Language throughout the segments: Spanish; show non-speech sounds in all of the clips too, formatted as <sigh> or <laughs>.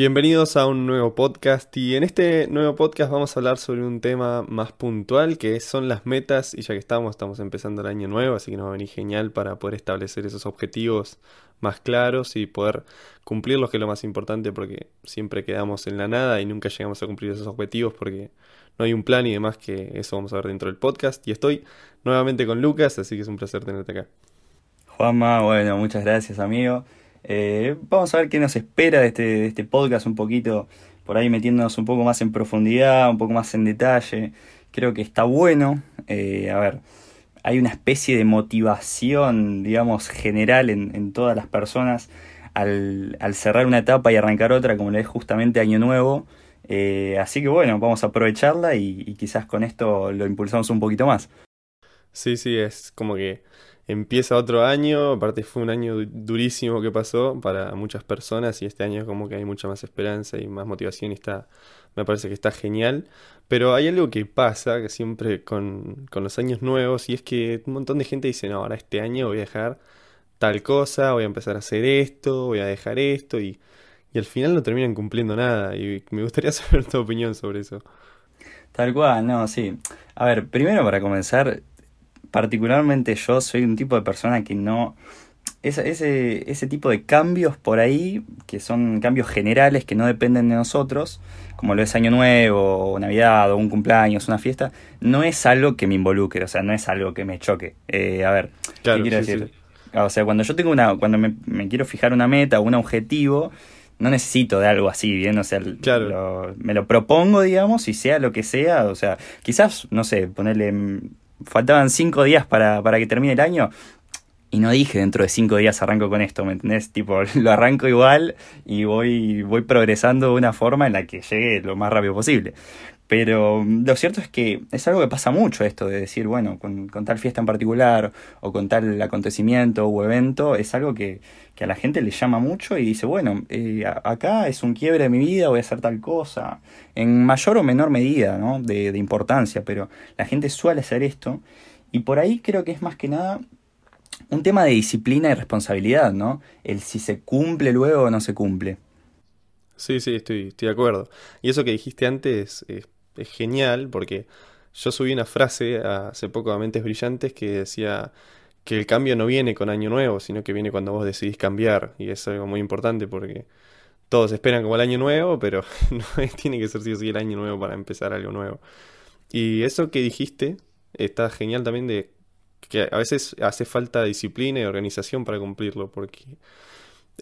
Bienvenidos a un nuevo podcast y en este nuevo podcast vamos a hablar sobre un tema más puntual que son las metas y ya que estamos, estamos empezando el año nuevo, así que nos va a venir genial para poder establecer esos objetivos más claros y poder cumplirlos, que es lo más importante porque siempre quedamos en la nada y nunca llegamos a cumplir esos objetivos porque no hay un plan y demás que eso vamos a ver dentro del podcast y estoy nuevamente con Lucas, así que es un placer tenerte acá. Juanma, bueno, muchas gracias amigo. Eh, vamos a ver qué nos espera de este, de este podcast, un poquito por ahí metiéndonos un poco más en profundidad, un poco más en detalle. Creo que está bueno. Eh, a ver, hay una especie de motivación, digamos, general en, en todas las personas al, al, cerrar una etapa y arrancar otra, como lo es justamente Año Nuevo. Eh, así que bueno, vamos a aprovecharla y, y quizás con esto lo impulsamos un poquito más. Sí, sí, es como que empieza otro año, aparte fue un año durísimo que pasó para muchas personas y este año como que hay mucha más esperanza y más motivación y está, me parece que está genial. Pero hay algo que pasa que siempre con, con los años nuevos y es que un montón de gente dice, no, ahora este año voy a dejar tal cosa, voy a empezar a hacer esto, voy a dejar esto y, y al final no terminan cumpliendo nada y me gustaría <laughs> saber tu opinión sobre eso. Tal cual, no, sí. A ver, primero para comenzar, particularmente yo soy un tipo de persona que no... Ese, ese, ese tipo de cambios por ahí, que son cambios generales que no dependen de nosotros, como lo es Año Nuevo, o Navidad, o un cumpleaños, una fiesta, no es algo que me involucre, o sea, no es algo que me choque. Eh, a ver, claro, ¿qué quiero sí, decir? Sí. O sea, cuando yo tengo una, cuando me, me, quiero fijar una meta o un objetivo, no necesito de algo así, bien, o sea, claro. lo, me lo propongo, digamos, y sea lo que sea, o sea, quizás, no sé, ponerle faltaban cinco días para, para que termine el año. Y no dije dentro de cinco días arranco con esto, ¿me entendés? Tipo, <laughs> lo arranco igual y voy, voy progresando de una forma en la que llegue lo más rápido posible. Pero lo cierto es que es algo que pasa mucho esto de decir, bueno, con, tal fiesta en particular o con tal acontecimiento o evento, es algo que, que a la gente le llama mucho y dice, bueno, eh, acá es un quiebre de mi vida, voy a hacer tal cosa, en mayor o menor medida, ¿no? De, de importancia, pero la gente suele hacer esto y por ahí creo que es más que nada un tema de disciplina y responsabilidad, ¿no? El si se cumple luego o no se cumple. Sí, sí, estoy, estoy de acuerdo. Y eso que dijiste antes es, es genial porque yo subí una frase hace poco a Mentes Brillantes que decía que el cambio no viene con año nuevo, sino que viene cuando vos decidís cambiar. Y es algo muy importante porque todos esperan como el año nuevo, pero <laughs> no tiene que ser sí o sí el año nuevo para empezar algo nuevo. Y eso que dijiste está genial también de que a veces hace falta disciplina y organización para cumplirlo, porque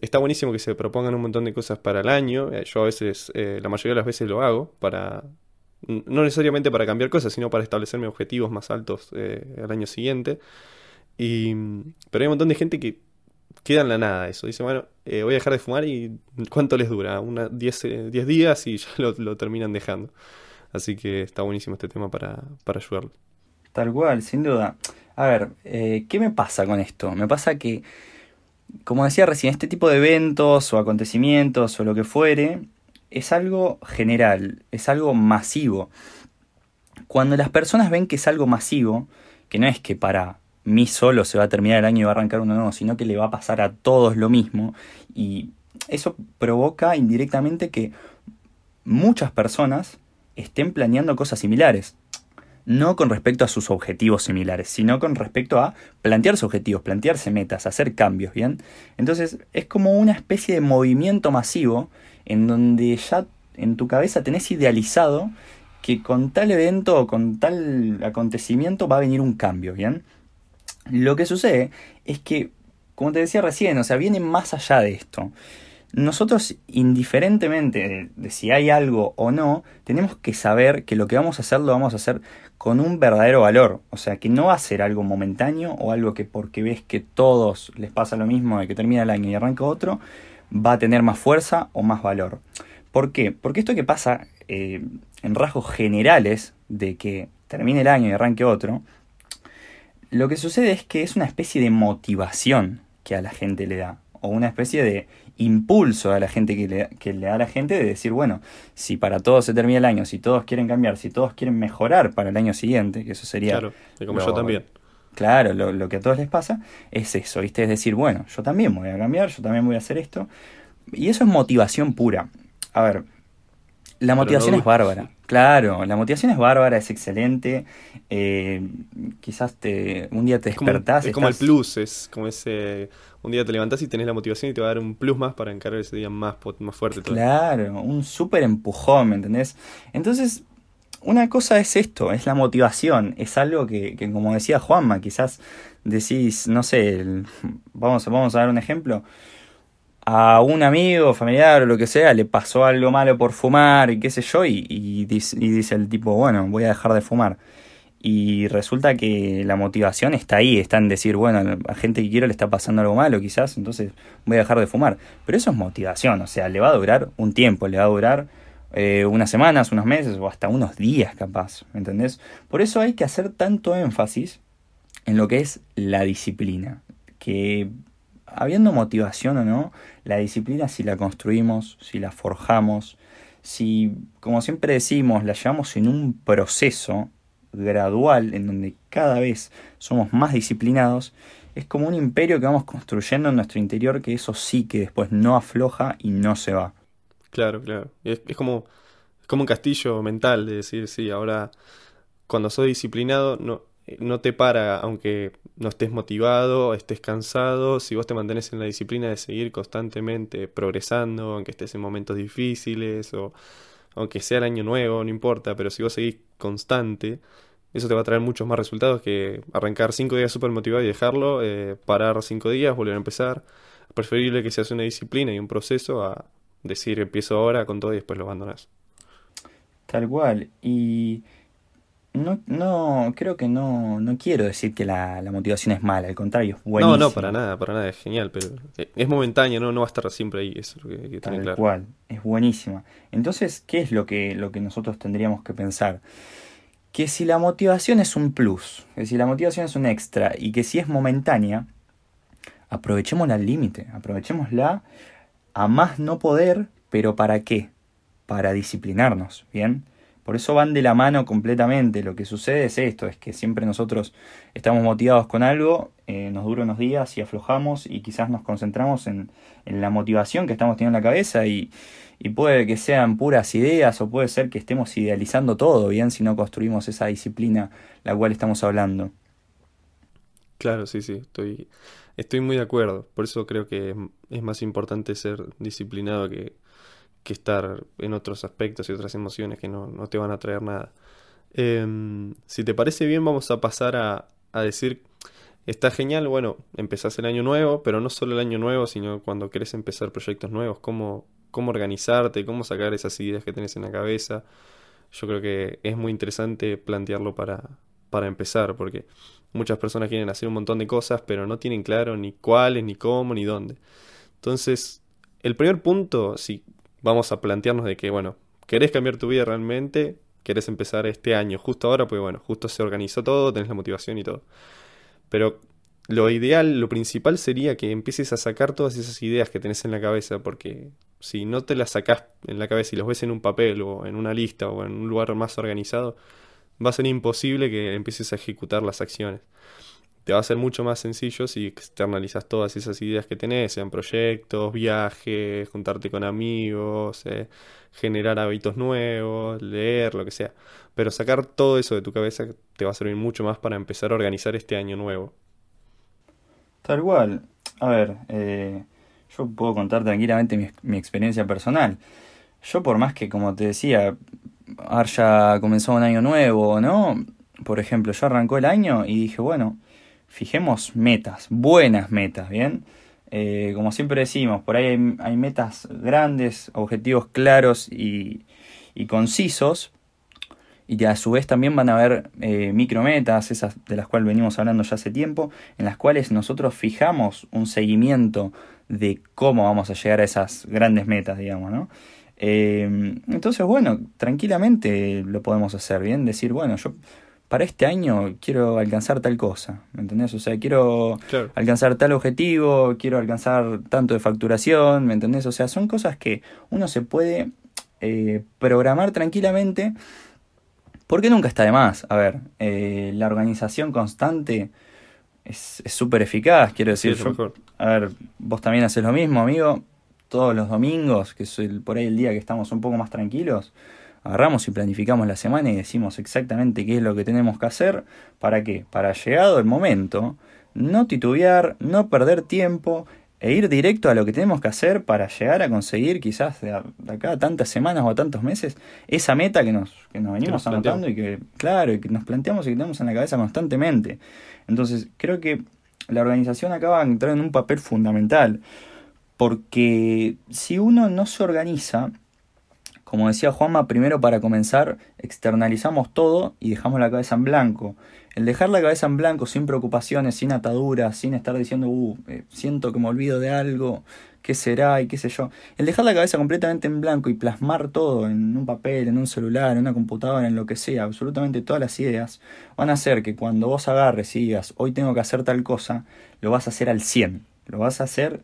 está buenísimo que se propongan un montón de cosas para el año. Yo a veces, eh, la mayoría de las veces lo hago para, no necesariamente para cambiar cosas, sino para establecerme objetivos más altos eh, al año siguiente. Y, pero hay un montón de gente que queda en la nada eso. Dice, bueno, eh, voy a dejar de fumar y ¿cuánto les dura? Una 10 eh, días y <laughs> ya lo, lo, terminan dejando. Así que está buenísimo este tema para, para ayudarlo. Tal cual, sin duda. A ver, eh, ¿qué me pasa con esto? Me pasa que, como decía recién, este tipo de eventos o acontecimientos o lo que fuere, es algo general, es algo masivo. Cuando las personas ven que es algo masivo, que no es que para mí solo se va a terminar el año y va a arrancar uno nuevo, sino que le va a pasar a todos lo mismo, y eso provoca indirectamente que muchas personas estén planeando cosas similares no con respecto a sus objetivos similares, sino con respecto a plantearse objetivos, plantearse metas, hacer cambios, ¿bien? Entonces es como una especie de movimiento masivo en donde ya en tu cabeza tenés idealizado que con tal evento o con tal acontecimiento va a venir un cambio, ¿bien? Lo que sucede es que, como te decía recién, o sea, viene más allá de esto nosotros, indiferentemente de, si hay algo o no, tenemos que saber que lo que vamos a hacer lo vamos a hacer con un verdadero valor. O sea, que no va a ser algo momentáneo o algo que porque ves que todos les pasa lo mismo de que termina el año y arranca otro, va a tener más fuerza o más valor. ¿Por qué? Porque esto que pasa eh, en rasgos generales de que termine el año y arranque otro, lo que sucede es que es una especie de motivación que a la gente le da, o una especie de impulso a la gente que le, que le da a la gente de decir, bueno, si para todos se termina el año, si todos quieren cambiar, si todos quieren mejorar para el año siguiente, que eso sería... Claro, como lo, yo también. Claro, lo, lo, que a todos les pasa es eso, ¿viste? Es decir, bueno, yo también voy a cambiar, yo también voy a hacer esto. Y eso es motivación pura. a ver, la motivación es bárbara. Claro, la motivación es bárbara, es excelente. Eh, quizás te, un día te despertás. Es como, es como el plus, es como ese. Un día te levantás y tenés la motivación y te va a dar un plus más para encarar ese día más, más fuerte. Claro, un súper empujón, ¿me entendés? Entonces, una cosa es esto, es la motivación. Es algo que, que como decía Juanma, quizás decís, no sé, vamos, vamos a dar un ejemplo a un amigo, familiar o lo que sea, le pasó algo malo por fumar y qué sé yo, y, dice, el tipo, bueno, voy a dejar de fumar. Y resulta que la motivación está ahí, está en decir, bueno, a gente que quiero le está pasando algo malo quizás, entonces voy a dejar de fumar. Pero eso es motivación, o sea, le va a durar un tiempo, le va a durar eh, unas semanas, unos meses o hasta unos días capaz, ¿me entendés? Por eso hay que hacer tanto énfasis en lo que es la disciplina, que habiendo motivación o no, la disciplina si la construimos, si la forjamos, si, como siempre decimos, la llevamos en un proceso gradual en donde cada vez somos más disciplinados, es como un imperio que vamos construyendo en nuestro interior que eso sí que después no afloja y no se va. Claro, claro. Es, es como, como un castillo mental de decir, sí, ahora cuando soy disciplinado no, no te para, aunque no estés motivado, estés cansado, si vos te mantenés en la disciplina de seguir constantemente progresando, aunque estés en momentos difíciles o aunque sea el año nuevo, no importa, pero si vos seguís constante, eso te va a traer muchos más resultados que arrancar cinco días súper motivado y dejarlo, eh, parar cinco días, volver a empezar. Preferible que seas una disciplina y un proceso a decir empiezo ahora con todo y después lo abandonas. Tal cual. Y no, no, creo que no, no quiero decir que la, motivación es mala, al contrario, es buenísima. No, no, para nada, para nada, es genial, pero es momentáneo, no, no va a estar siempre ahí, eso es lo que, que Tal claro. cual, es buenísima. Entonces, ¿qué es lo que, lo que nosotros tendríamos que pensar? Que si la motivación es un plus, que si la motivación es un extra y que si es momentánea, aprovechémosla al límite, aprovechémosla a más no poder, pero ¿para qué? Para disciplinarnos, ¿bien? Por eso van de la mano completamente. Lo que sucede es esto, es que siempre nosotros estamos motivados con algo, eh, nos dura unos días y aflojamos y quizás nos concentramos en, la motivación que estamos teniendo en la cabeza y, puede que sean puras ideas o puede ser que estemos idealizando todo, bien, si no construimos esa disciplina la cual estamos hablando. Claro, sí, sí, estoy, estoy muy de acuerdo. Por eso creo que es más importante ser disciplinado que, estar en otros aspectos y otras emociones que no, te van a traer nada. Em, si te parece bien, vamos a pasar a, a, decir, está genial, bueno, empezás el año nuevo, pero no solo el año nuevo, sino cuando querés empezar proyectos nuevos, cómo, cómo organizarte, cómo sacar esas ideas que tenés en la cabeza. Yo creo que es muy interesante plantearlo para, para empezar, porque muchas personas quieren hacer un montón de cosas, pero no tienen claro ni cuáles, ni cómo, ni dónde. Entonces, el primer punto, si vamos a plantearnos de que, bueno, querés cambiar tu vida realmente, querés empezar este año, justo ahora, pues bueno, justo se organizó todo, tenés la motivación y todo. Pero lo ideal, lo principal sería que empieces a sacar todas esas ideas que tenés en la cabeza, porque si no te las sacás en la cabeza y los ves en un papel o en una lista o en un lugar más organizado, va a ser imposible que empieces a ejecutar las acciones te va a ser mucho más sencillo si externalizas todas esas ideas que tenés, sean proyectos, viajes, juntarte con amigos, eh, generar hábitos nuevos, leer, lo que sea. Pero sacar todo eso de tu cabeza te va a servir mucho más para empezar a organizar este año nuevo. Tal cual. A ver, eh, yo puedo contar tranquilamente mi, mi, experiencia personal. Yo por más que, como te decía, ya comenzó un año nuevo, ¿no? Por ejemplo, yo arrancó el año y dije, bueno, fijemos metas, buenas metas, ¿bien? Eh, como siempre decimos, por ahí hay, metas grandes, objetivos claros y, concisos, y a su vez también van a haber eh, micrometas, esas de las cuales venimos hablando ya hace tiempo, en las cuales nosotros fijamos un seguimiento de cómo vamos a llegar a esas grandes metas, digamos, ¿no? Eh, entonces, bueno, tranquilamente lo podemos hacer, ¿bien? Decir, bueno, yo para este año quiero alcanzar tal cosa, ¿me entendés? O sea, quiero alcanzar tal objetivo, quiero alcanzar tanto de facturación, ¿me entendés? O sea, son cosas que uno se puede eh, programar tranquilamente porque nunca está de más. A ver, eh, la organización constante es súper eficaz, quiero decir. a ver, vos también haces lo mismo, amigo. Todos los domingos, que es el, por ahí el día que estamos un poco más tranquilos, agarramos y planificamos la semana y decimos exactamente qué es lo que tenemos que hacer. ¿Para qué? Para llegado el momento, no titubear, no perder tiempo e ir directo a lo que tenemos que hacer para llegar a conseguir quizás de, acá a tantas semanas o a tantos meses esa meta que nos, que nos venimos anotando y que, claro, y que nos planteamos y que tenemos en la cabeza constantemente. Entonces, creo que la organización acaba de entrar en un papel fundamental. Porque si uno no se organiza, como decía Juanma, primero para comenzar, externalizamos todo y dejamos la cabeza en blanco. El dejar la cabeza en blanco, sin preocupaciones, sin ataduras, sin estar diciendo, uh, eh, siento que me olvido de algo, qué será y qué sé yo. El dejar la cabeza completamente en blanco y plasmar todo en un papel, en un celular, en una computadora, en lo que sea, absolutamente todas las ideas, van a hacer que cuando vos agarres y digas, hoy tengo que hacer tal cosa, lo vas a hacer al 100. Lo vas a hacer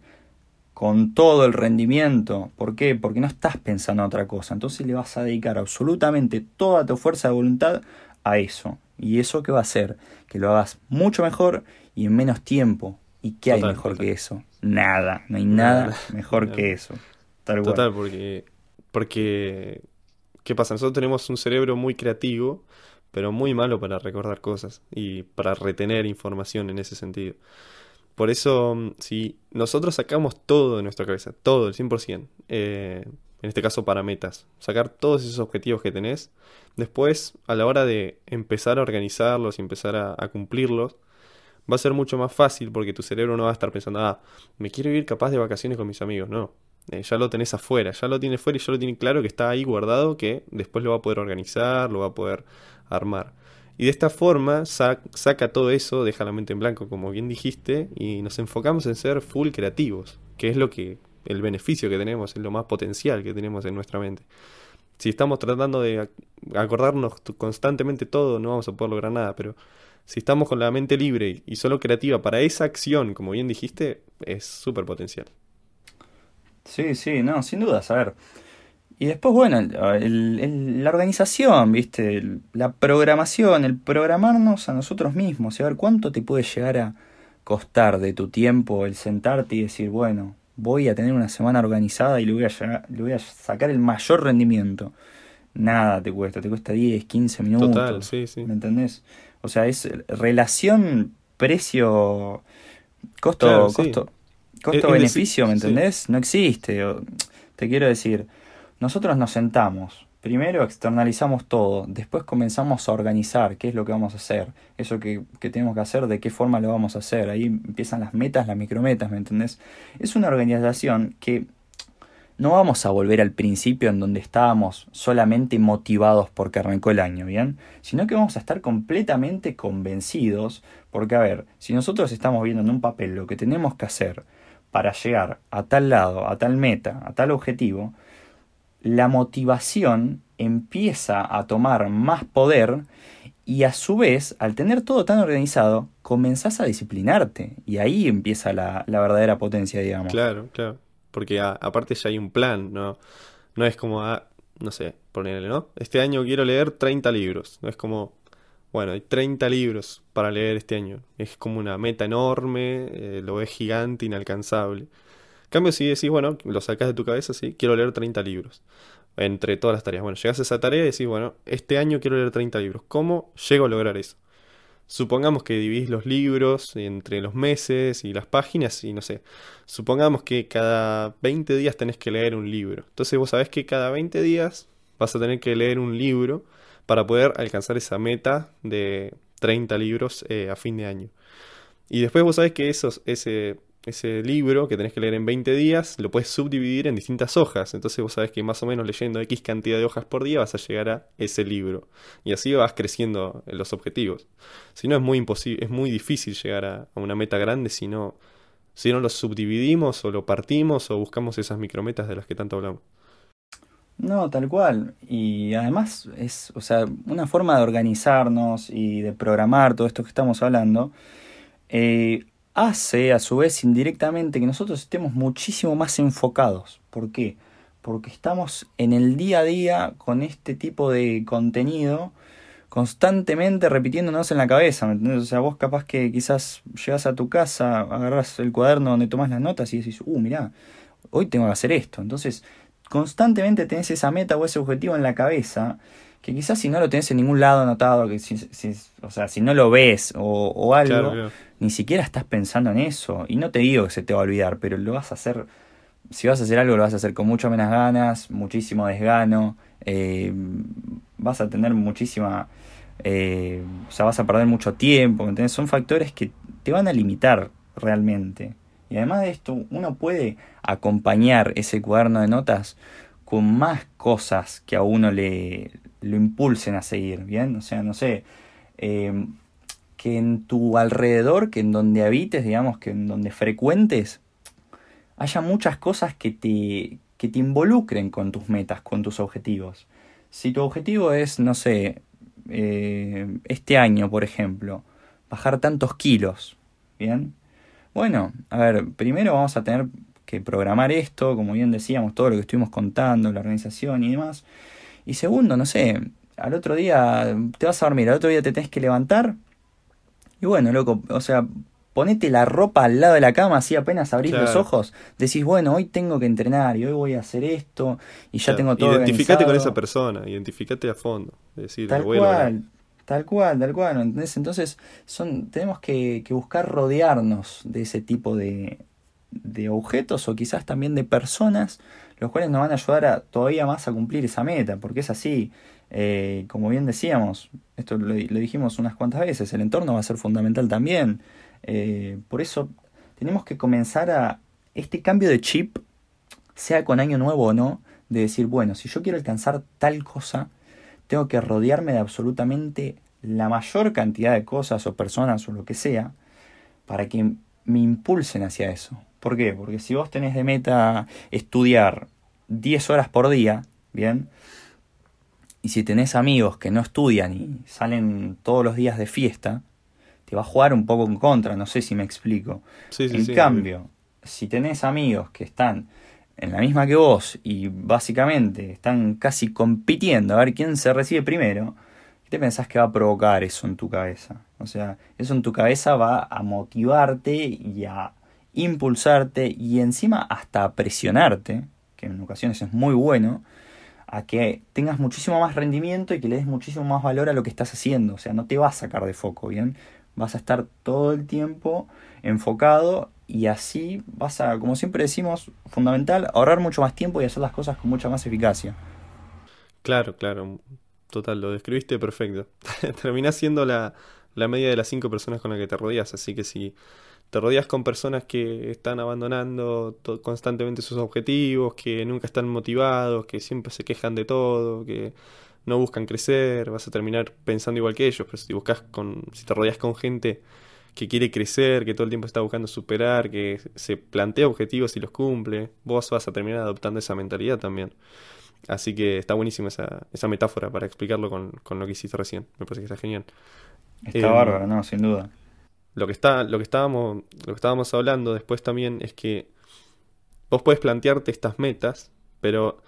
con todo el rendimiento. ¿Por qué? Porque no estás pensando en otra cosa. Entonces le vas a dedicar absolutamente toda tu fuerza de voluntad a eso. ¿Y eso qué va a hacer? Que lo hagas mucho mejor y en menos tiempo. ¿Y qué hay mejor que eso? Nada. No hay nada, mejor que eso. total, porque, porque... ¿Qué pasa? Nosotros tenemos un cerebro muy creativo, pero muy malo para recordar cosas y para retener información en ese sentido. Por eso, mm, si nosotros sacamos todo de nuestra cabeza, todo, el 100%, eh, en este caso para metas, sacar todos esos objetivos que tenés, después a la hora de empezar a organizarlos y empezar a, cumplirlos, va a ser mucho más fácil porque tu cerebro no va a estar pensando, ah, me quiero ir capaz de vacaciones con mis amigos, no. Eh, ya lo tenés afuera, ya lo tienes fuera y ya lo tiene claro que está ahí guardado, que después lo va a poder organizar, lo va a poder armar. Y de esta forma saca todo eso, deja la mente en blanco, como bien dijiste, y nos enfocamos en ser full creativos, que es lo que el beneficio que tenemos, es lo más potencial que tenemos en nuestra mente. Si estamos tratando de acordarnos constantemente todo, no vamos a poder lograr nada, pero si estamos con la mente libre y solo creativa para esa acción, como bien dijiste, es súper potencial. Sí, sí, no, sin duda, a ver y después, bueno, la organización, ¿viste? la programación, el programarnos a nosotros mismos, y a ver cuánto te puede llegar a costar de tu tiempo el sentarte y decir, bueno, voy a tener una semana organizada y le voy a, le voy a sacar el mayor rendimiento. Nada te cuesta, te cuesta 10, 15 minutos. Total, sí, sí. ¿Me entendés? O sea, es relación precio costo costo costo beneficio, ¿me entendés? No existe. Te quiero decir, nosotros nos sentamos, primero externalizamos todo, después comenzamos a organizar qué es lo que vamos a hacer, eso que, tenemos que hacer, de qué forma lo vamos a hacer, ahí empiezan las metas, las micrometas, ¿me entendés? Es una organización que no vamos a volver al principio en donde estábamos solamente motivados porque arrancó el año, ¿bien? Sino que vamos a estar completamente convencidos, porque a ver, si nosotros estamos viendo en un papel lo que tenemos que hacer para llegar a tal lado, a tal meta, a tal objetivo, la motivación empieza a tomar más poder y a su vez, al tener todo tan organizado, comenzás a disciplinarte y ahí empieza la, verdadera potencia, digamos. Claro, claro. Porque aparte ya hay un plan, ¿no? No es como, ah, no sé, ponerle, ¿no? Este año quiero leer 30 libros. No es como, bueno, hay 30 libros para leer este año. Es como una meta enorme, eh, lo ves gigante, inalcanzable cambio, si decís, bueno, lo sacas de tu cabeza, sí, quiero leer 30 libros. Entre todas las tareas. Bueno, llegas a esa tarea y decís, bueno, este año quiero leer 30 libros. ¿Cómo llego a lograr eso? Supongamos que dividís los libros entre los meses y las páginas y no sé. Supongamos que cada 20 días tenés que leer un libro. Entonces vos sabés que cada 20 días vas a tener que leer un libro para poder alcanzar esa meta de 30 libros eh, a fin de año. Y después vos sabés que esos, ese ese libro que tenés que leer en 20 días, lo puedes subdividir en distintas hojas. Entonces vos sabés que más o menos leyendo X cantidad de hojas por día vas a llegar a ese libro. Y así vas creciendo en los objetivos. Si no es muy imposible, es muy difícil llegar a, una meta grande si no, si no lo subdividimos o lo partimos o buscamos esas micrometas de las que tanto hablamos. No, tal cual. Y además es, o sea, una forma de organizarnos y de programar todo esto que estamos hablando. Eh, hace a su vez indirectamente que nosotros estemos muchísimo más enfocados. ¿Por qué? Porque estamos en el día a día con este tipo de contenido constantemente repitiéndonos en la cabeza, ¿me entendés? O sea, vos capaz que quizás llegas a tu casa, agarras el cuaderno donde tomas las notas y decís, uh, mirá, hoy tengo que hacer esto. Entonces, constantemente tenés esa meta o ese objetivo en la cabeza, que quizás si no lo tenés en ningún lado anotado, que si, o sea, si no lo ves o, algo, ni siquiera estás pensando en eso. Y no te digo que se te va a olvidar, pero lo vas a hacer, si vas a hacer algo, lo vas a hacer con mucho menos ganas, muchísimo desgano, eh, vas a tener muchísima... Eh, o sea, vas a perder mucho tiempo, ¿entendés? Son factores que te van a limitar realmente. Y además de esto, uno puede acompañar ese cuaderno de notas con más cosas que a uno le lo impulsen a seguir, ¿bien? O sea, no sé, eh, que en tu alrededor, que en donde habites, digamos, que en donde frecuentes, haya muchas cosas que te, que te involucren con tus metas, con tus objetivos. Si tu objetivo es, no sé, eh, este año, por ejemplo, bajar tantos kilos, ¿bien? Bueno, a ver, primero vamos a tener que programar esto, como bien decíamos, todo lo que estuvimos contando, la organización y demás. Y segundo, no sé, al otro día te vas a dormir, al otro día te tenés que levantar. Y bueno, loco, o sea, ponete la ropa al lado de la cama, así apenas abrís los ojos, decís, bueno, hoy tengo que entrenar y hoy voy a hacer esto y ya tengo todo Identificate con esa persona, identificate a fondo. Decir, tal cual, tal cual, tal cual, ¿entendés? Entonces, son, tenemos que, que buscar rodearnos de ese tipo de, de objetos o quizás también de personas, los cuales nos van a ayudar a, todavía más a cumplir esa meta, porque es así, eh, como bien decíamos, esto lo, dijimos unas cuantas veces, el entorno va a ser fundamental también, eh, por eso tenemos que comenzar a este cambio de chip, sea con año nuevo o no, de decir, bueno, si yo quiero alcanzar tal cosa, tengo que rodearme de absolutamente la mayor cantidad de cosas o personas o lo que sea, para que me impulsen hacia eso. ¿Por qué? Porque si vos tenés de meta estudiar 10 horas por día, ¿bien? Y si tenés amigos que no estudian y salen todos los días de fiesta, te va a jugar un poco en contra, no sé si me explico. en cambio, si tenés amigos que están en la misma que vos y básicamente están casi compitiendo a ver quién se recibe primero, ¿qué te pensás que va a provocar eso en tu cabeza? O sea, eso en tu cabeza va a motivarte y a impulsarte y encima hasta presionarte, que en ocasiones es muy bueno, a que tengas muchísimo más rendimiento y que le des muchísimo más valor a lo que estás haciendo. O sea, no te vas a sacar de foco, ¿bien? Vas a estar todo el tiempo enfocado y así vas a, como siempre decimos, fundamental, ahorrar mucho más tiempo y hacer las cosas con mucha más eficacia. Claro, claro. Total, lo describiste perfecto. <laughs> Terminás siendo la, la media de las cinco personas con las que te rodeas, así que si te rodeas con personas que están abandonando constantemente sus objetivos, que nunca están motivados, que siempre se quejan de todo, que no buscan crecer, vas a terminar pensando igual que ellos, pero si buscas con si te rodeas con gente que quiere crecer, que todo el tiempo está buscando superar, que se plantea objetivos y los cumple, vos vas a terminar adoptando esa mentalidad también. Así que está buenísima esa, esa metáfora para explicarlo con, con, lo que hiciste recién. Me parece que está genial. Está eh, bárbaro, no, sin duda. Lo que, está, lo, que estábamos, lo que estábamos hablando después también es que vos puedes plantearte estas metas, pero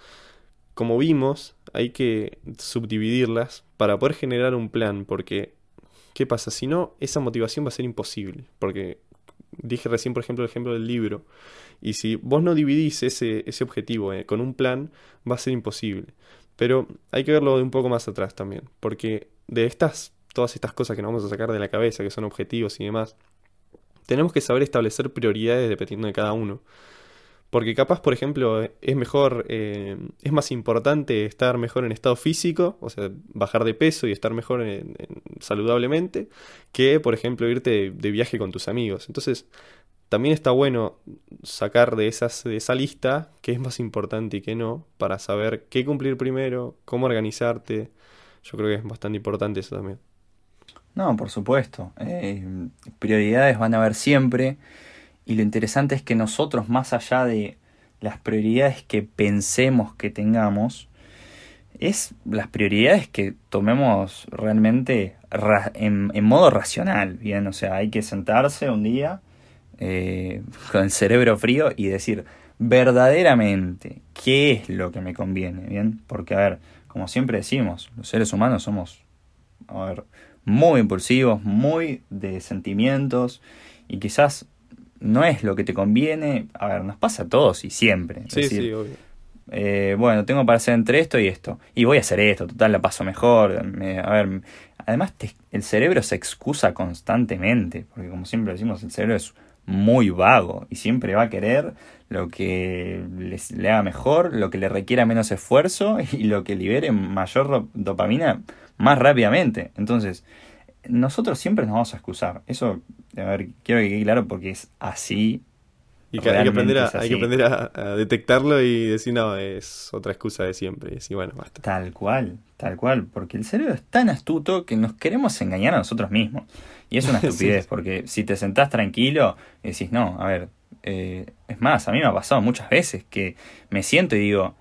como vimos, hay que subdividirlas para poder generar un plan, porque ¿qué pasa? Si no, esa motivación va a ser imposible, porque dije recién, por ejemplo, el ejemplo del libro, y si vos no dividís ese, ese objetivo eh, con un plan, va a ser imposible. Pero hay que verlo de un poco más atrás también, porque de estas todas estas cosas que nos vamos a sacar de la cabeza, que son objetivos y demás, tenemos que saber establecer prioridades dependiendo de cada uno. Porque capaz, por ejemplo, es mejor, eh, es más importante estar mejor en estado físico, o sea, bajar de peso y estar mejor saludablemente, que, por ejemplo, irte de, viaje con tus amigos. Entonces, también está bueno sacar de, esas, de esa lista qué es más importante y qué no, para saber qué cumplir primero, cómo organizarte. Yo creo que es bastante importante eso también. No, por supuesto. Eh, prioridades van a haber siempre. Y lo interesante es que nosotros, más allá de las prioridades que pensemos que tengamos, es las prioridades que tomemos realmente en, modo racional, ¿bien? O sea, hay que sentarse un día eh, con el cerebro frío y decir verdaderamente qué es lo que me conviene, ¿bien? Porque, a ver, como siempre decimos, los seres humanos somos, a ver, muy impulsivos, muy de sentimientos y quizás no es lo que te conviene, a ver, nos pasa a todos y siempre. Sí, sí, obvio. Eh, bueno, tengo para hacer entre esto y esto. Y voy a hacer esto, total, la paso mejor. a ver, además el cerebro se excusa constantemente, porque como siempre decimos, el cerebro es muy vago y siempre va a querer lo que le haga mejor, lo que le requiera menos esfuerzo <laughs> y lo que libere mayor dopamina más rápidamente. Entonces, nosotros siempre nos vamos a excusar. Eso, a ver, quiero que quede claro porque es así. Y que hay que aprender, a, hay que aprender a, detectarlo y decir, no, es otra excusa de siempre. Y bueno, basta. Tal cual, tal cual. Porque el cerebro es tan astuto que nos queremos engañar a nosotros mismos. Y es una <laughs> estupidez, porque si te sentás tranquilo y decís, no, a ver, eh, es más, a mí me ha pasado muchas veces que me siento y digo,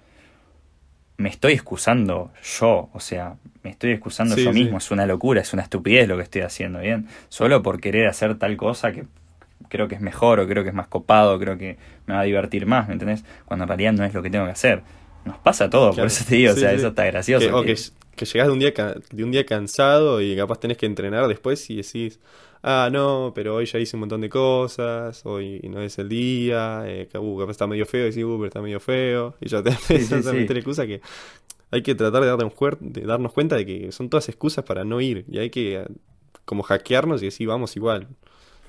me estoy excusando yo, o sea, me estoy excusando yo mismo, es una locura, es una estupidez lo que estoy haciendo, ¿bien? Solo por querer hacer tal cosa que creo que es mejor o creo que es más copado, creo que me va a divertir más, ¿me entendés? Cuando en realidad no es lo que tengo que hacer. Nos pasa todo, por eso te digo, o sea, eso está gracioso. Que, O que, que llegás de un, día, de un día cansado y capaz tenés que entrenar después y decís, ah, no, pero hoy ya hice un montón de cosas, hoy no es el día, eh, uh, capaz está medio feo, y sí, uh, pero está medio feo, y ya te empiezas a meter excusa que hay que tratar de darnos, de darnos cuenta de que son todas excusas para no ir, y hay que como hackearnos y decir, vamos igual.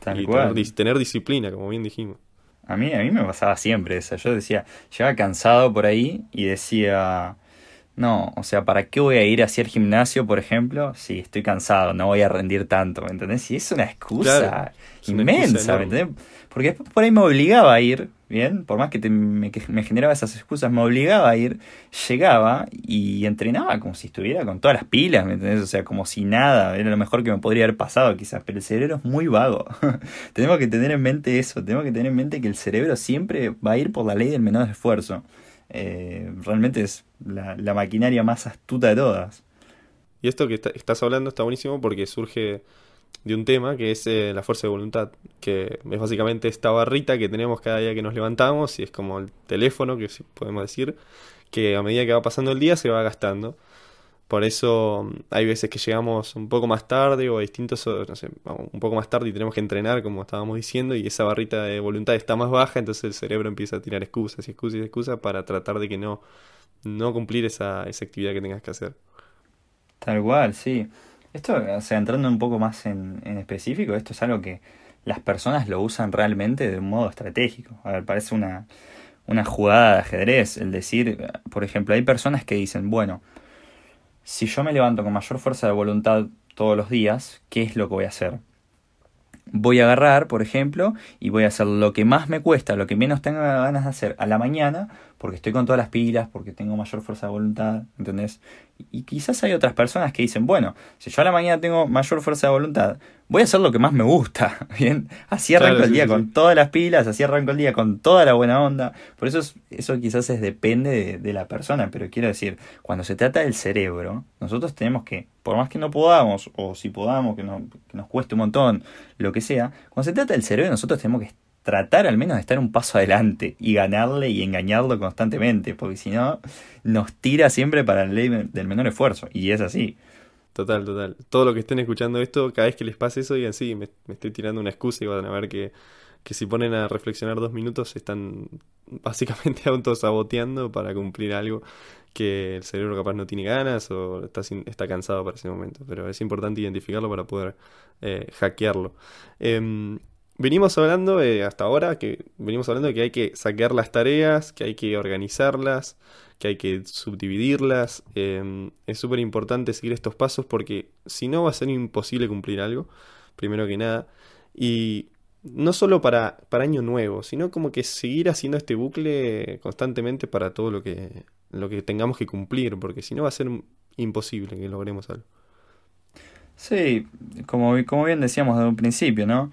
Tal y cual. Tener, tener, disciplina, como bien dijimos. A mí, a mí me pasaba siempre eso. Yo decía, llegaba cansado por ahí y decía, no, o sea, ¿para qué voy a ir hacia el gimnasio, por ejemplo? Si estoy cansado, no voy a rendir tanto, ¿me entendés? Y es una excusa inmensa, ¿me entendés? Porque después por ahí me obligaba a ir, ¿bien? Por más que, me, generaba esas excusas, me obligaba a ir, llegaba y entrenaba como si estuviera con todas las pilas, ¿me entendés? O sea, como si nada, era lo mejor que me podría haber pasado quizás, pero el cerebro es muy vago. <laughs> tenemos que tener en mente eso, tenemos que tener en mente que el cerebro siempre va a ir por la ley del menor esfuerzo. Eh, realmente es la, maquinaria más astuta de todas. Y esto que estás hablando está buenísimo porque surge de un tema que es eh, la fuerza de voluntad, que es básicamente esta barrita que tenemos cada día que nos levantamos y es como el teléfono, que podemos decir, que a medida que va pasando el día se va gastando. Por eso mm, hay veces que llegamos un poco más tarde o a distintos, no sé, un poco más tarde y tenemos que entrenar, como estábamos diciendo, y esa barrita de voluntad está más baja, entonces el cerebro empieza a tirar excusas y excusas y excusas para tratar de que no, no cumplir esa, esa actividad que tengas que hacer. Tal cual, sí. Esto, o sea, entrando un poco más en, específico, esto es algo que las personas lo usan realmente de un modo estratégico. A ver, parece una, una jugada de ajedrez, el decir, por ejemplo, hay personas que dicen, bueno, si yo me levanto con mayor fuerza de voluntad todos los días, ¿qué es lo que voy a hacer? Voy a agarrar, por ejemplo, y voy a hacer lo que más me cuesta, lo que menos tenga ganas de hacer a la mañana, porque estoy con todas las pilas, porque tengo mayor fuerza de voluntad, ¿entendés? Y quizás hay otras personas que dicen, bueno, si yo a la mañana tengo mayor fuerza de voluntad, voy a hacer lo que más me gusta, <laughs> ¿bien? Así arranco el día con todas las pilas, así arranco el día con toda la buena onda. Por eso eso quizás es, depende de, la persona, pero quiero decir, cuando se trata del cerebro, nosotros tenemos que, por más que no podamos, o si podamos, que, que nos cueste un montón, lo que sea, cuando se trata del cerebro, nosotros tenemos que tratar al menos de estar un paso adelante y ganarle y engañarlo constantemente, porque si no, nos tira siempre para el ley del menor esfuerzo, y es así. Total, total. Todo lo que estén escuchando esto, cada vez que les pase eso, digan, sí, me, estoy tirando una excusa y van a ver que, que si ponen a reflexionar dos minutos están <laughs> básicamente autosaboteando para cumplir algo que el cerebro capaz no tiene ganas o está, está cansado para ese momento. Pero es importante identificarlo para poder eh, hackearlo. Em, venimos hablando eh, hasta ahora que venimos hablando de que hay que saquear las tareas, que hay que organizarlas, que hay que subdividirlas. Em, es súper importante seguir estos pasos porque si no va a ser imposible cumplir algo, primero que nada. Y no solo para, para año nuevo, sino como que seguir haciendo este bucle constantemente para todo lo que, lo que tengamos que cumplir, porque si no va a ser imposible que logremos algo. Sí, como, como bien decíamos desde un principio, ¿no?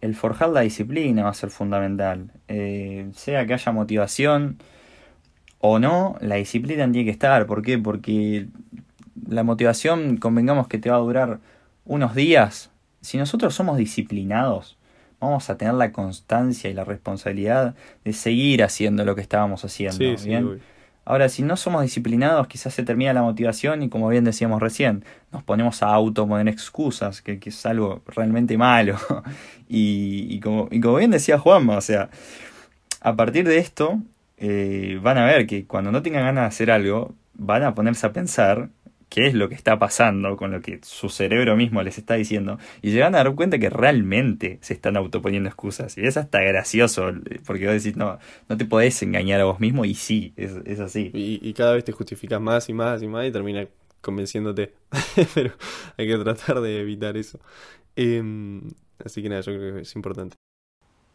El forjar la disciplina va a ser fundamental. Eh, sea que haya motivación o no, la disciplina tiene que estar. ¿Por qué? Porque la motivación, convengamos que te va a durar unos días. Si nosotros somos disciplinados, vamos a tener la constancia y la responsabilidad de seguir haciendo lo que estábamos haciendo. ¿bien? Ahora, si no somos disciplinados, quizás se termina la motivación y como bien decíamos recién, nos ponemos a autoponer excusas, que, es algo realmente malo. <laughs> y, como, bien decía Juanma, o sea, a partir de esto, eh, van a ver que cuando no tengan ganas de hacer algo, van a ponerse a pensar qué es lo que está pasando con lo que su cerebro mismo les está diciendo y llegan a dar cuenta que realmente se están autoponiendo excusas. Y es hasta gracioso porque vos decís no no te podés engañar a vos mismo y sí es, así. Y, cada vez te justificas más y más y más y termina convenciéndote. <laughs> Pero hay que tratar de evitar eso. Em, así que nada yo creo que es importante.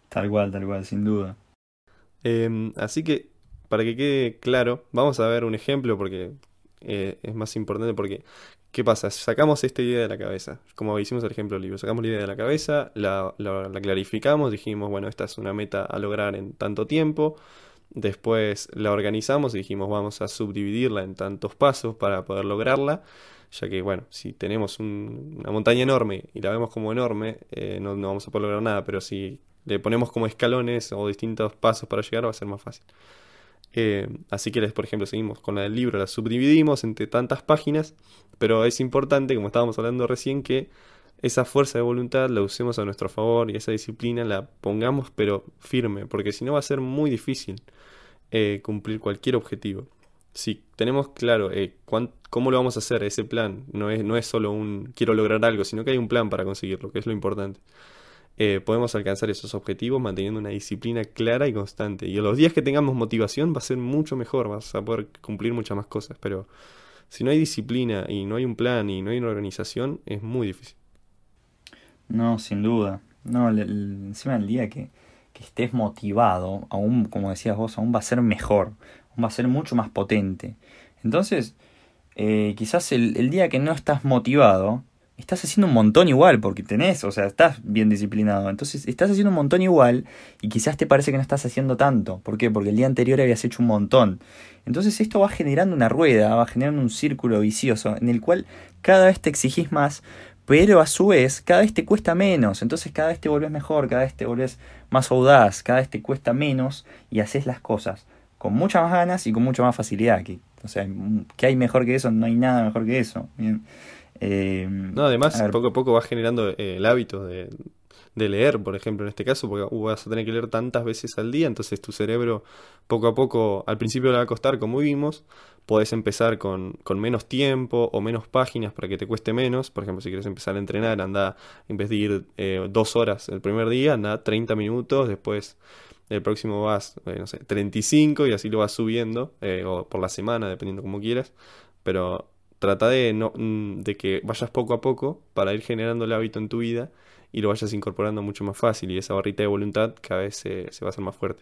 Tal cual tal cual sin duda. Em, así que para que quede claro vamos a ver un ejemplo porque eh, es más importante porque, ¿qué pasa? Sacamos esta idea de la cabeza, como hicimos el ejemplo del libro, sacamos la idea de la cabeza, la, clarificamos, dijimos, bueno, esta es una meta a lograr en tanto tiempo, después la organizamos y dijimos, vamos a subdividirla en tantos pasos para poder lograrla, ya que, bueno, si tenemos una montaña enorme y la vemos como enorme, eh, no, no vamos a poder lograr nada, pero si le ponemos como escalones o distintos pasos para llegar va a ser más fácil. Eh, así que, por ejemplo, seguimos con la del libro, la subdividimos entre tantas páginas, pero es importante, como estábamos hablando recién, que esa fuerza de voluntad la usemos a nuestro favor y esa disciplina la pongamos pero firme, porque si no va a ser muy difícil eh, cumplir cualquier objetivo. Si tenemos claro eh, cómo lo vamos a hacer, ese plan no es, no es solo un quiero lograr algo, sino que hay un plan para conseguirlo, que es lo importante. Eh, podemos alcanzar esos objetivos manteniendo una disciplina clara y constante. Y los días que tengamos motivación va a ser mucho mejor, vas a poder cumplir muchas más cosas. Pero si no hay disciplina y no hay un plan y no hay una organización, es muy difícil. No, sin duda. No, encima del día que, que, estés motivado, aún, como decías vos, aún va a ser mejor, aún va a ser mucho más potente. Entonces, eh, quizás el, el día que no estás motivado, estás haciendo un montón igual, porque tenés, o sea, estás bien disciplinado. Entonces, estás haciendo un montón igual y quizás te parece que no estás haciendo tanto. ¿Por qué? Porque el día anterior habías hecho un montón. Entonces, esto va generando una rueda, va generando un círculo vicioso en el cual cada vez te exigís más, pero a su vez cada vez te cuesta menos. Entonces, cada vez te volvés mejor, cada vez te volvés más audaz, cada vez te cuesta menos y haces las cosas con muchas más ganas y con mucha más facilidad. Que, o sea, ¿qué hay mejor que eso? No hay nada mejor que eso. Bien. Eh, no, además, poco a poco vas generando eh, el hábito de, leer, por ejemplo, en este caso, porque uh, vas a tener que leer tantas veces al día, entonces tu cerebro poco a poco, al principio le va a costar, como vimos, podés empezar con, menos tiempo o menos páginas para que te cueste menos, por ejemplo, si quieres empezar a entrenar, anda, en vez de ir eh, dos horas el primer día, anda 30 minutos, después el próximo vas, no sé, 35 y así lo vas subiendo, o por la semana, dependiendo como quieras, pero trata de, no, mm, de que vayas poco a poco para ir generando el hábito en tu vida y lo vayas incorporando mucho más fácil y esa barrita de voluntad cada vez se, va a hacer más fuerte.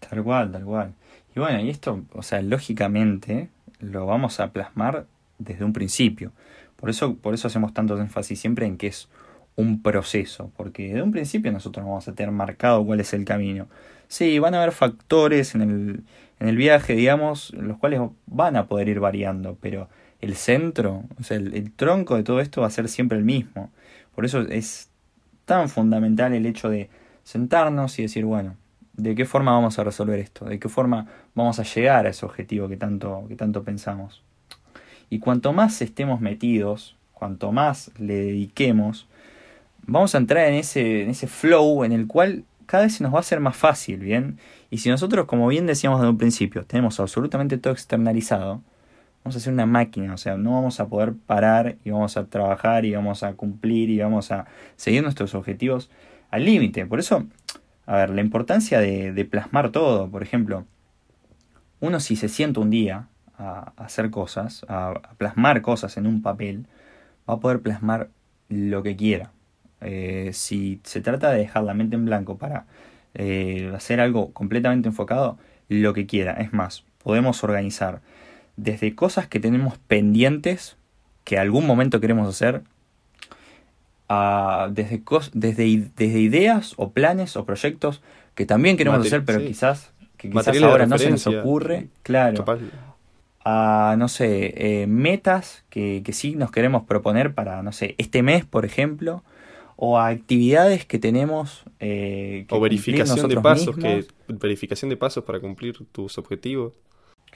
Tal cual, tal cual. Y bueno, y esto, o sea, lógicamente lo vamos a plasmar desde un principio. Por eso, por eso hacemos tanto énfasis siempre en que es un proceso, porque desde un principio nosotros vamos a tener marcado cuál es el camino. Sí, van a haber factores en el, en el viaje, digamos, los cuales van a poder ir variando, pero el centro, o sea, el, tronco de todo esto va a ser siempre el mismo. Por eso es tan fundamental el hecho de sentarnos y decir, bueno, ¿de qué forma vamos a resolver esto? ¿De qué forma vamos a llegar a ese objetivo que tanto, que tanto pensamos? Y cuanto más estemos metidos, cuanto más le dediquemos, vamos a entrar en ese, en ese flow en el cual cada vez se nos va a hacer más fácil, ¿bien? Y si nosotros, como bien decíamos desde un principio, tenemos absolutamente todo externalizado, vamos a ser una máquina, o sea, no vamos a poder parar y vamos a trabajar y vamos a cumplir y vamos a seguir nuestros objetivos al límite. Por eso, a ver, la importancia de, plasmar todo, por ejemplo, uno si se sienta un día a, hacer cosas, a, plasmar cosas en un papel, va a poder plasmar lo que quiera. Eh, si se trata de dejar la mente en blanco para eh, hacer algo completamente enfocado, lo que quiera. Es más, podemos organizar desde cosas que tenemos pendientes, que algún momento queremos hacer, a, desde, desde, desde, ideas o planes o proyectos que también queremos hacer, pero quizás, que quizás ahora no se nos ocurre. Claro. A, no sé, eh, metas que, que sí nos queremos proponer para, no sé, este mes, por ejemplo o a actividades que tenemos eh, o verificación de pasos que verificación de pasos para cumplir tus objetivos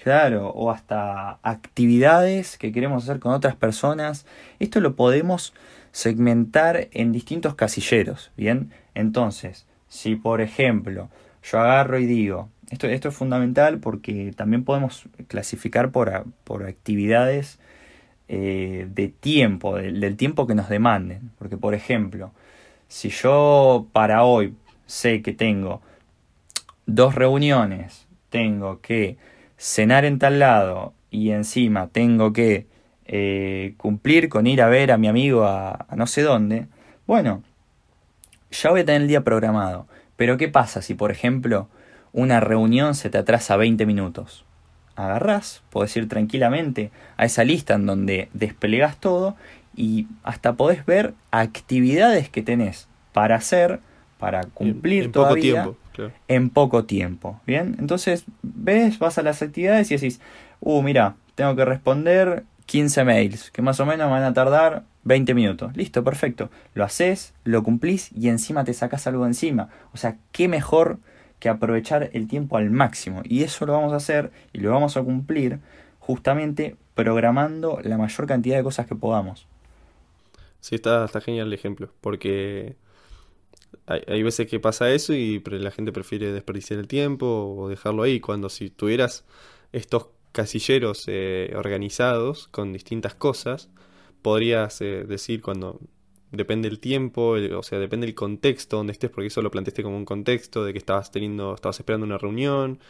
Claro, o hasta actividades que queremos hacer con otras personas. Esto lo podemos segmentar en distintos casilleros, ¿bien? Entonces, si por ejemplo yo agarro y digo, esto, esto es fundamental porque también podemos clasificar por, por actividades eh, de tiempo, del tiempo que nos demanden. Porque, por ejemplo, si yo para hoy sé que tengo dos reuniones, tengo que cenar en tal lado y encima tengo que eh, cumplir con ir a ver a mi amigo a, a no sé dónde, bueno, ya voy a tener el día programado. Pero ¿qué pasa si, por ejemplo, una reunión se te atrasa 20 minutos? agarrás, podés ir tranquilamente a esa lista en donde desplegas todo y hasta podés ver actividades que tenés para hacer, para cumplir en, poco tiempo, en poco tiempo. Bien, entonces ves, vas a las actividades y decís, uh, mira, tengo que responder 15 mails, que más o menos van a tardar 20 minutos. Listo, perfecto. Lo haces, lo cumplís y encima te sacas algo encima. O sea, qué mejor que aprovechar el tiempo al máximo. Y eso lo vamos a hacer y lo vamos a cumplir justamente programando la mayor cantidad de cosas que podamos. Sí, está, está genial el ejemplo, porque hay, veces que pasa eso y la gente prefiere desperdiciar el tiempo o dejarlo ahí, cuando si tuvieras estos casilleros eh, organizados con distintas cosas, podrías eh, decir cuando depende el tiempo, o sea, depende el contexto donde estés, porque eso lo planteaste como un contexto de que estabas teniendo, estabas esperando una reunión,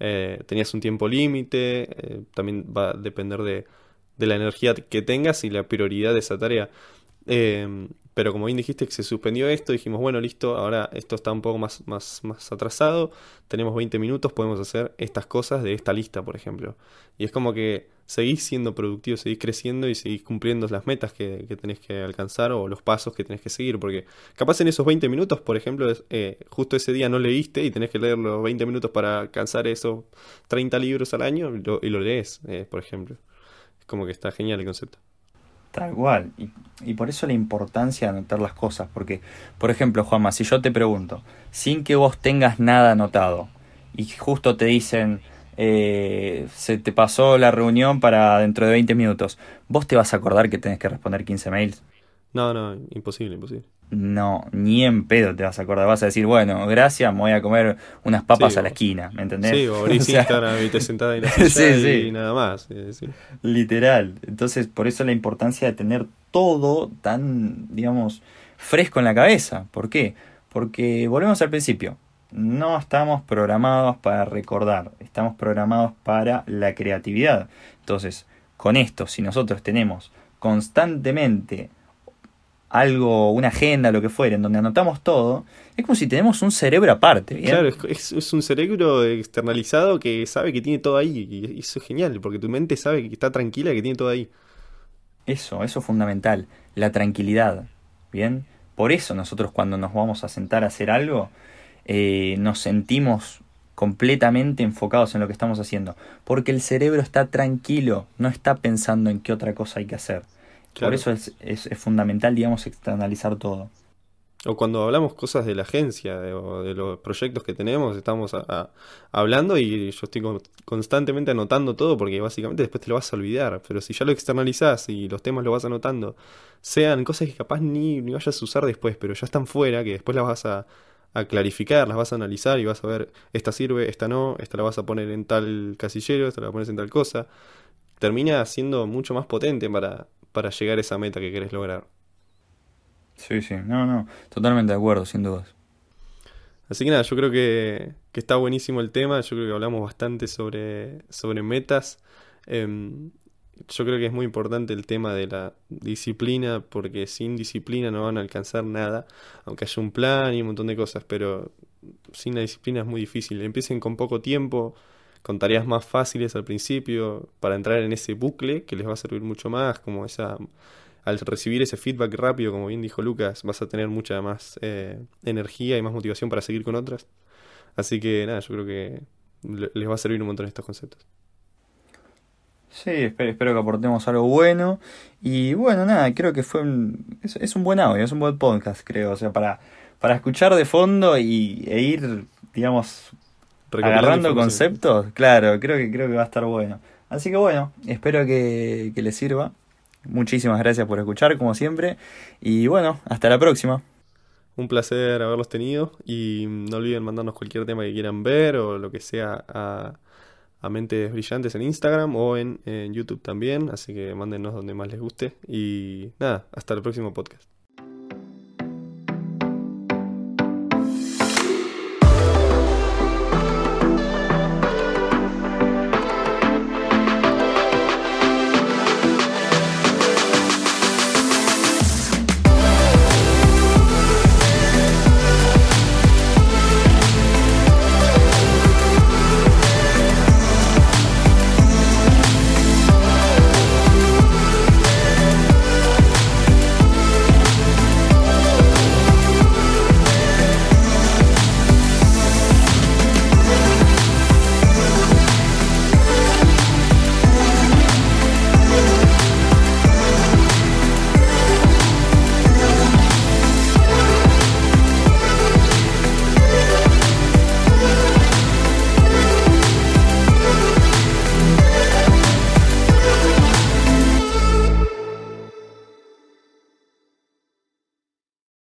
eh, tenías un tiempo límite, eh, también va a depender de, de, la energía que tengas y la prioridad de esa tarea. Em, pero como bien dijiste que se suspendió esto, dijimos, bueno, listo, ahora esto está un poco más, más, más atrasado, tenemos 20 minutos, podemos hacer estas cosas de esta lista, por ejemplo. Y es como que seguís siendo productivo, seguís creciendo y seguís cumpliendo las metas que, tenés que alcanzar o los pasos que tenés que seguir. Porque capaz en esos 20 minutos, por ejemplo, eh, justo ese día no leíste y tenés que leer los 20 minutos para alcanzar esos 30 libros al año y lo, lees, eh, por ejemplo. Es como que está genial el concepto. Tal cual. Y, y, por eso la importancia de anotar las cosas. Porque, por ejemplo, Juanma, si yo te pregunto, sin que vos tengas nada anotado, y justo te dicen, eh, se te pasó la reunión para dentro de 20 minutos, ¿vos te vas a acordar que tenés que responder 15 mails? No, no, imposible, imposible. No, ni en pedo te vas a acordar. Vas a decir, bueno, gracias, me voy a comer unas papas a la esquina, ¿me entendés? Sí, o <laughs> abrís Instagram y te sentás ahí en la <laughs> sí, y nada más. Literal. Entonces, por eso la importancia de tener todo tan, digamos, fresco en la cabeza. ¿Por qué? Porque volvemos al principio. No estamos programados para recordar, estamos programados para la creatividad. Entonces, con esto, si nosotros tenemos constantemente algo, una agenda, lo que fuera, en donde anotamos todo, es como si tenemos un cerebro aparte. Claro, es, un cerebro externalizado que sabe que tiene todo ahí. Y eso es genial, porque tu mente sabe que está tranquila, que tiene todo ahí. Eso, eso es fundamental, la tranquilidad. Bien, por eso nosotros cuando nos vamos a sentar a hacer algo, eh, nos sentimos completamente enfocados en lo que estamos haciendo, porque el cerebro está tranquilo, no está pensando en qué otra cosa hay que hacer. Por eso es, es, fundamental, digamos, externalizar todo. O cuando hablamos cosas de la agencia o de los proyectos que tenemos, estamos hablando y yo estoy constantemente anotando todo porque básicamente después te lo vas a olvidar. Pero si ya lo externalizás y los temas lo vas anotando, sean cosas que capaz ni, ni vayas a usar después, pero ya están fuera, que después las vas a, a clarificar, las vas a analizar y vas a ver, esta sirve, esta no, esta la vas a poner en tal casillero, esta la pones en tal cosa. Termina siendo mucho más potente para, para llegar a esa meta que querés lograr. Sí, sí, no, no, totalmente de acuerdo, sin dudas. Así que nada, yo creo que, que está buenísimo el tema, yo creo que hablamos bastante sobre, sobre metas. Em, yo creo que es muy importante el tema de la disciplina, porque sin disciplina no van a alcanzar nada, aunque haya un plan y un montón de cosas, pero sin la disciplina es muy difícil. Empiecen con poco tiempo, con tareas más fáciles al principio para entrar en ese bucle que les va a servir mucho más, como esa al recibir ese feedback rápido, como bien dijo Lucas, vas a tener mucha más eh, energía y más motivación para seguir con otras. Así que nada, yo creo que les va a servir un montón estos conceptos. Sí, espero, que aportemos algo bueno. Y bueno, nada, creo que fue un, es, un buen audio, es un buen podcast, creo. O sea, para, para escuchar de fondo y, e ir, digamos, agarrando conceptos, claro, creo que, creo que va a estar bueno. Así que bueno, espero que, que les sirva. Muchísimas gracias por escuchar, como siempre. Y bueno, hasta la próxima. Un placer haberlos tenido y no olviden mandarnos cualquier tema que quieran ver o lo que sea a, a Mentes Brillantes en Instagram o en, en YouTube también. Así que mándenos donde más les guste. Y nada, hasta el próximo podcast.